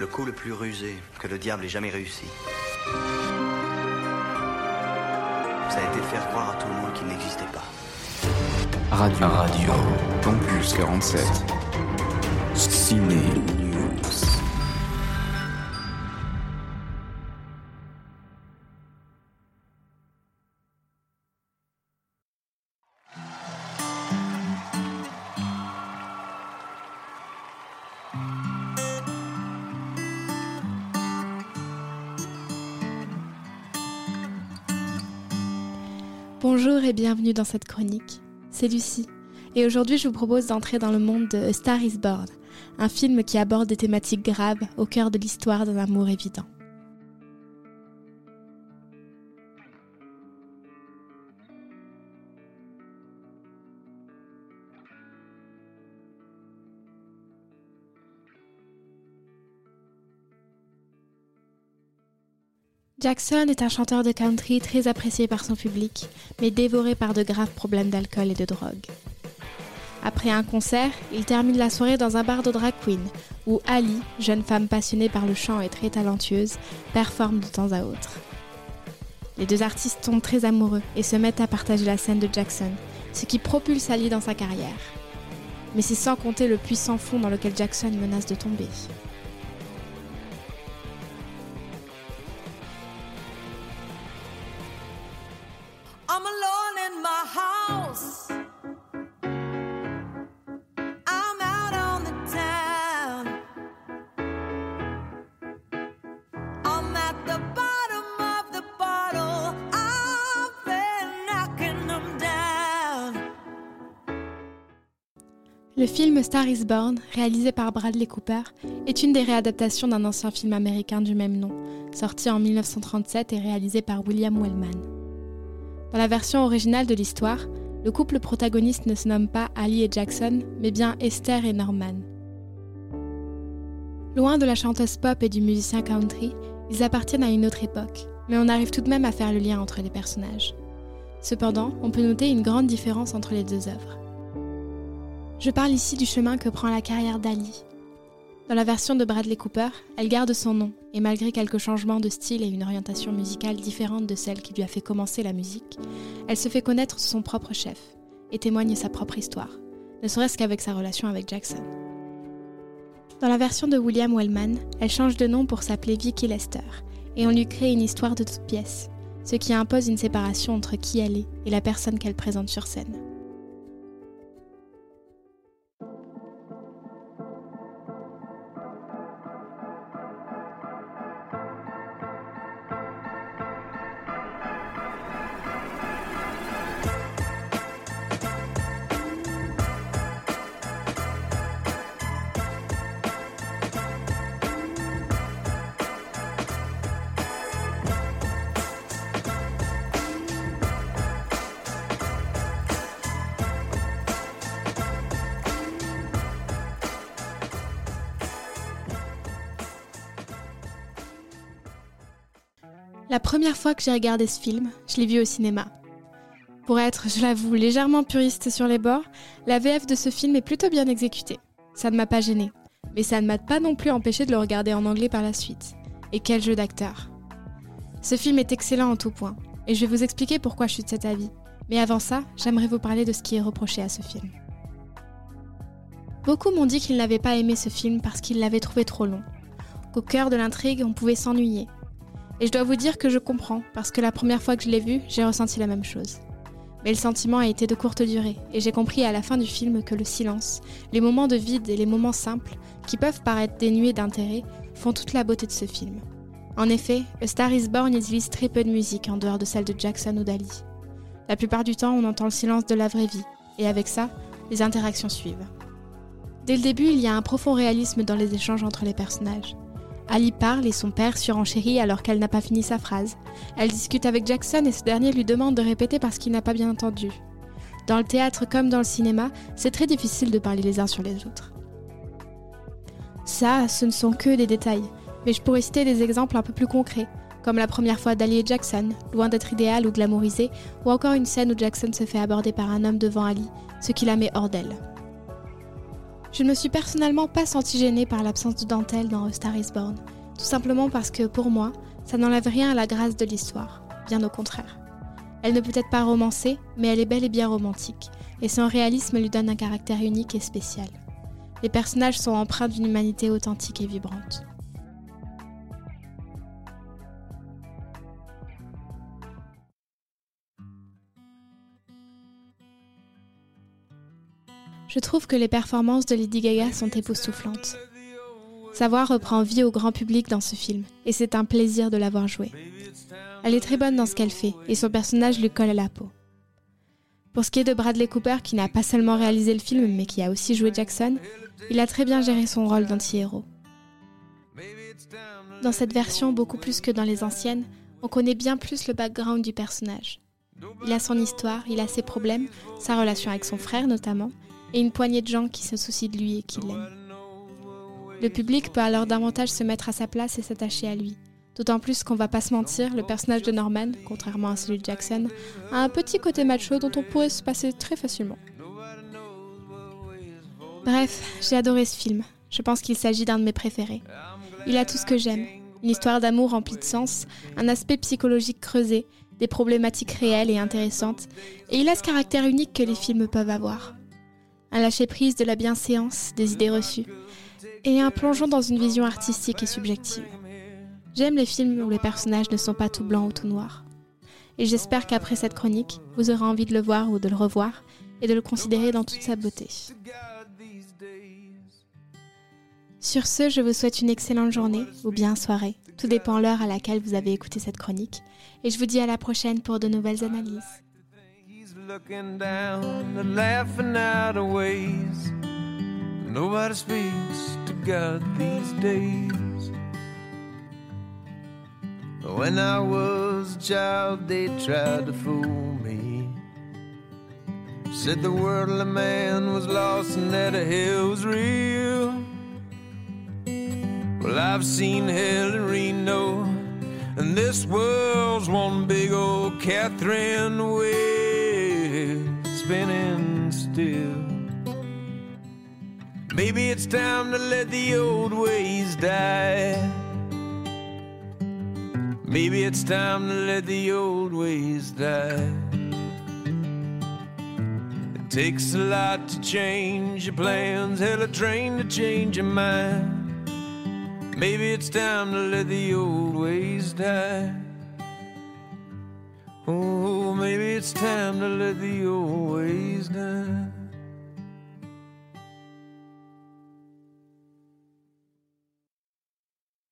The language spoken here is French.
Le coup le plus rusé que le diable ait jamais réussi. Ça a été de faire croire à tout le monde qu'il n'existait pas. Radio. Radio. Campus 47. Ciné Bonjour et bienvenue dans cette chronique. C'est Lucie. Et aujourd'hui, je vous propose d'entrer dans le monde de A Star is Born, un film qui aborde des thématiques graves au cœur de l'histoire d'un amour évident. Jackson est un chanteur de country très apprécié par son public, mais dévoré par de graves problèmes d'alcool et de drogue. Après un concert, il termine la soirée dans un bar de drag queen, où Ali, jeune femme passionnée par le chant et très talentueuse, performe de temps à autre. Les deux artistes tombent très amoureux et se mettent à partager la scène de Jackson, ce qui propulse Ali dans sa carrière. Mais c'est sans compter le puissant fond dans lequel Jackson menace de tomber. I'm alone in my house. I'm out on the town. I'm at the bottom of the bottle. I've been knocking them down. Le film Star is Born, réalisé par Bradley Cooper, est une des réadaptations d'un ancien film américain du même nom, sorti en 1937 et réalisé par William Wellman. Dans la version originale de l'histoire, le couple protagoniste ne se nomme pas Ali et Jackson, mais bien Esther et Norman. Loin de la chanteuse pop et du musicien country, ils appartiennent à une autre époque, mais on arrive tout de même à faire le lien entre les personnages. Cependant, on peut noter une grande différence entre les deux œuvres. Je parle ici du chemin que prend la carrière d'Ali. Dans la version de Bradley Cooper, elle garde son nom, et malgré quelques changements de style et une orientation musicale différente de celle qui lui a fait commencer la musique, elle se fait connaître sous son propre chef, et témoigne sa propre histoire, ne serait-ce qu'avec sa relation avec Jackson. Dans la version de William Wellman, elle change de nom pour s'appeler Vicky Lester, et on lui crée une histoire de toute pièce, ce qui impose une séparation entre qui elle est et la personne qu'elle présente sur scène. La première fois que j'ai regardé ce film, je l'ai vu au cinéma. Pour être, je l'avoue, légèrement puriste sur les bords, la VF de ce film est plutôt bien exécutée. Ça ne m'a pas gêné, mais ça ne m'a pas non plus empêché de le regarder en anglais par la suite. Et quel jeu d'acteur Ce film est excellent en tout point, et je vais vous expliquer pourquoi je suis de cet avis. Mais avant ça, j'aimerais vous parler de ce qui est reproché à ce film. Beaucoup m'ont dit qu'ils n'avaient pas aimé ce film parce qu'ils l'avaient trouvé trop long, qu'au cœur de l'intrigue, on pouvait s'ennuyer, et je dois vous dire que je comprends, parce que la première fois que je l'ai vu, j'ai ressenti la même chose. Mais le sentiment a été de courte durée, et j'ai compris à la fin du film que le silence, les moments de vide et les moments simples, qui peuvent paraître dénués d'intérêt, font toute la beauté de ce film. En effet, Star is Born utilise très peu de musique en dehors de celle de Jackson ou d'Ali. La plupart du temps, on entend le silence de la vraie vie, et avec ça, les interactions suivent. Dès le début, il y a un profond réalisme dans les échanges entre les personnages. Ali parle et son père surenchérit alors qu'elle n'a pas fini sa phrase. Elle discute avec Jackson et ce dernier lui demande de répéter parce qu'il n'a pas bien entendu. Dans le théâtre comme dans le cinéma, c'est très difficile de parler les uns sur les autres. Ça, ce ne sont que des détails, mais je pourrais citer des exemples un peu plus concrets, comme la première fois d'Ali et Jackson, loin d'être idéal ou glamourisé, ou encore une scène où Jackson se fait aborder par un homme devant Ali, ce qui la met hors d'elle. Je ne me suis personnellement pas sentie gênée par l'absence de dentelle dans A Star is Born, tout simplement parce que pour moi, ça n'enlève rien à la grâce de l'histoire, bien au contraire. Elle ne peut être pas romancée, mais elle est bel et bien romantique, et son réalisme lui donne un caractère unique et spécial. Les personnages sont empreints d'une humanité authentique et vibrante. Je trouve que les performances de Lady Gaga sont époustouflantes. Sa voix reprend vie au grand public dans ce film, et c'est un plaisir de l'avoir jouée. Elle est très bonne dans ce qu'elle fait, et son personnage lui colle à la peau. Pour ce qui est de Bradley Cooper, qui n'a pas seulement réalisé le film, mais qui a aussi joué Jackson, il a très bien géré son rôle d'anti-héros. Dans cette version, beaucoup plus que dans les anciennes, on connaît bien plus le background du personnage. Il a son histoire, il a ses problèmes, sa relation avec son frère notamment, et une poignée de gens qui se soucient de lui et qui l'aiment. Le public peut alors davantage se mettre à sa place et s'attacher à lui. D'autant plus qu'on va pas se mentir, le personnage de Norman, contrairement à celui de Jackson, a un petit côté macho dont on pourrait se passer très facilement. Bref, j'ai adoré ce film. Je pense qu'il s'agit d'un de mes préférés. Il a tout ce que j'aime. Une histoire d'amour remplie de sens, un aspect psychologique creusé, des problématiques réelles et intéressantes, et il a ce caractère unique que les films peuvent avoir. Un lâcher-prise de la bienséance, des idées reçues, et un plongeon dans une vision artistique et subjective. J'aime les films où les personnages ne sont pas tout blancs ou tout noirs. Et j'espère qu'après cette chronique, vous aurez envie de le voir ou de le revoir et de le considérer dans toute sa beauté. Sur ce, je vous souhaite une excellente journée ou bien soirée. Tout dépend l'heure à laquelle vous avez écouté cette chronique. Et je vous dis à la prochaine pour de nouvelles analyses. Looking down and laughing out of ways. Nobody speaks to God these days. When I was a child, they tried to fool me. Said the worldly man was lost and that a hell was real. Well, I've seen hell in Reno, and this world's one big old Catherine wheel spinning still. Maybe it's time to let the old ways die. Maybe it's time to let the old ways die. It takes a lot to change your plans, hell, a train to change your mind. Maybe it's time to let the old ways die. Oh, maybe it's time to let the old ways die.